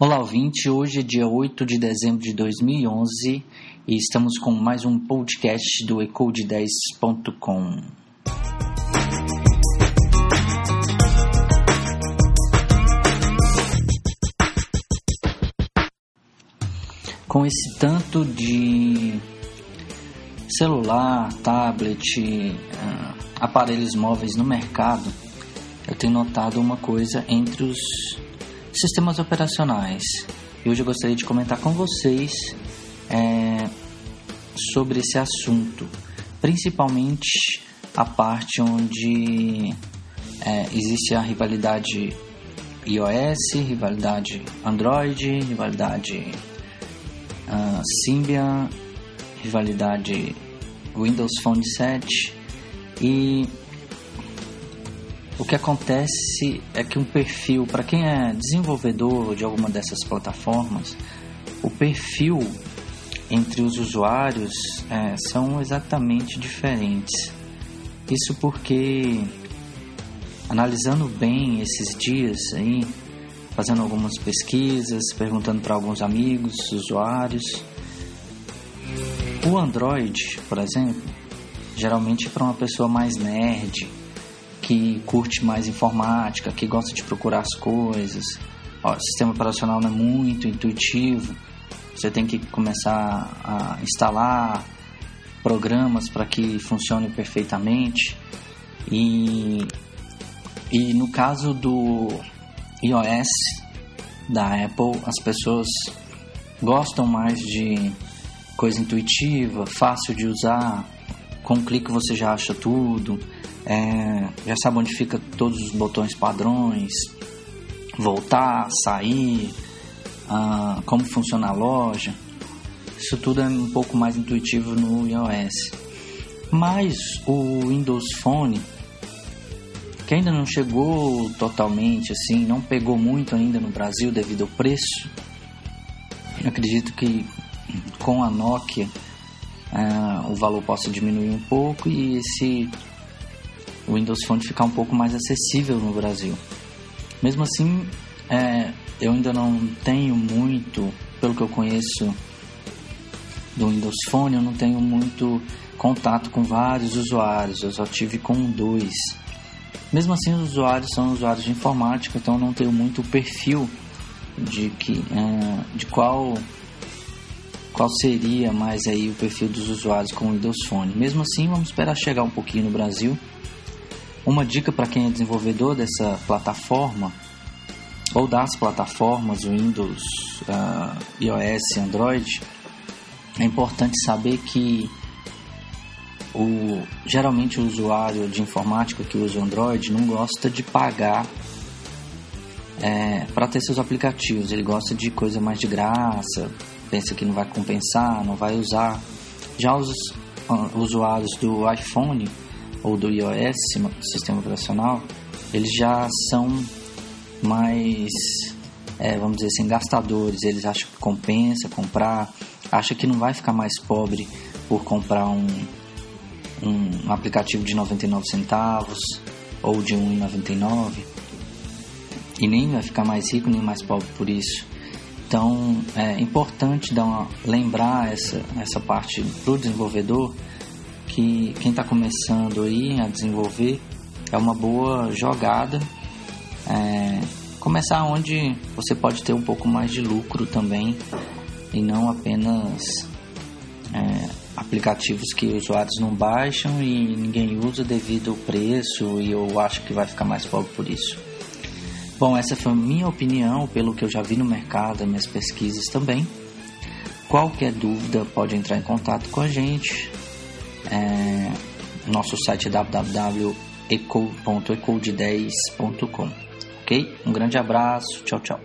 Olá, ouvinte. Hoje é dia 8 de dezembro de 2011 e estamos com mais um podcast do ecode10.com. Com esse tanto de celular, tablet, ah, aparelhos móveis no mercado, eu tenho notado uma coisa entre os sistemas operacionais. E hoje eu gostaria de comentar com vocês é, sobre esse assunto, principalmente a parte onde é, existe a rivalidade iOS, rivalidade Android, rivalidade uh, Symbian, rivalidade Windows Phone 7 e o que acontece é que um perfil, para quem é desenvolvedor de alguma dessas plataformas, o perfil entre os usuários é, são exatamente diferentes. Isso porque, analisando bem esses dias aí, fazendo algumas pesquisas, perguntando para alguns amigos, usuários, o Android, por exemplo, geralmente é para uma pessoa mais nerd, que curte mais informática, que gosta de procurar as coisas. Ó, o sistema operacional não é muito intuitivo. Você tem que começar a instalar programas para que funcione perfeitamente. E, e no caso do iOS da Apple, as pessoas gostam mais de coisa intuitiva, fácil de usar. Com um clique você já acha tudo é, já sabe onde fica todos os botões padrões, voltar, sair, ah, como funciona a loja. Isso tudo é um pouco mais intuitivo no iOS. Mas o Windows Phone, que ainda não chegou totalmente assim, não pegou muito ainda no Brasil devido ao preço. Eu acredito que com a Nokia ah, o valor possa diminuir um pouco e esse o Windows Phone ficar um pouco mais acessível no Brasil. Mesmo assim, é, eu ainda não tenho muito, pelo que eu conheço do Windows Phone, eu não tenho muito contato com vários usuários, eu só tive com dois. Mesmo assim, os usuários são usuários de informática, então não tenho muito perfil de que é, de qual qual seria mais aí o perfil dos usuários com o Windows Phone. Mesmo assim, vamos esperar chegar um pouquinho no Brasil uma dica para quem é desenvolvedor dessa plataforma ou das plataformas Windows, uh, iOS, Android, é importante saber que o, geralmente o usuário de informática que usa o Android não gosta de pagar é, para ter seus aplicativos. Ele gosta de coisa mais de graça, pensa que não vai compensar, não vai usar. Já os uh, usuários do iPhone ou do iOS, sistema operacional, eles já são mais, é, vamos dizer assim, gastadores. Eles acham que compensa comprar, acham que não vai ficar mais pobre por comprar um, um aplicativo de 99 centavos ou de 1,99 e nem vai ficar mais rico nem mais pobre por isso. Então é importante dar uma, lembrar essa, essa parte para o desenvolvedor que quem está começando aí a desenvolver é uma boa jogada. É, começar onde você pode ter um pouco mais de lucro também e não apenas é, aplicativos que os usuários não baixam e ninguém usa devido ao preço e eu acho que vai ficar mais pobre por isso. Bom, essa foi a minha opinião, pelo que eu já vi no mercado, minhas pesquisas também. Qualquer dúvida pode entrar em contato com a gente. É, nosso site é www.ecode10.com. Ok? Um grande abraço, tchau, tchau.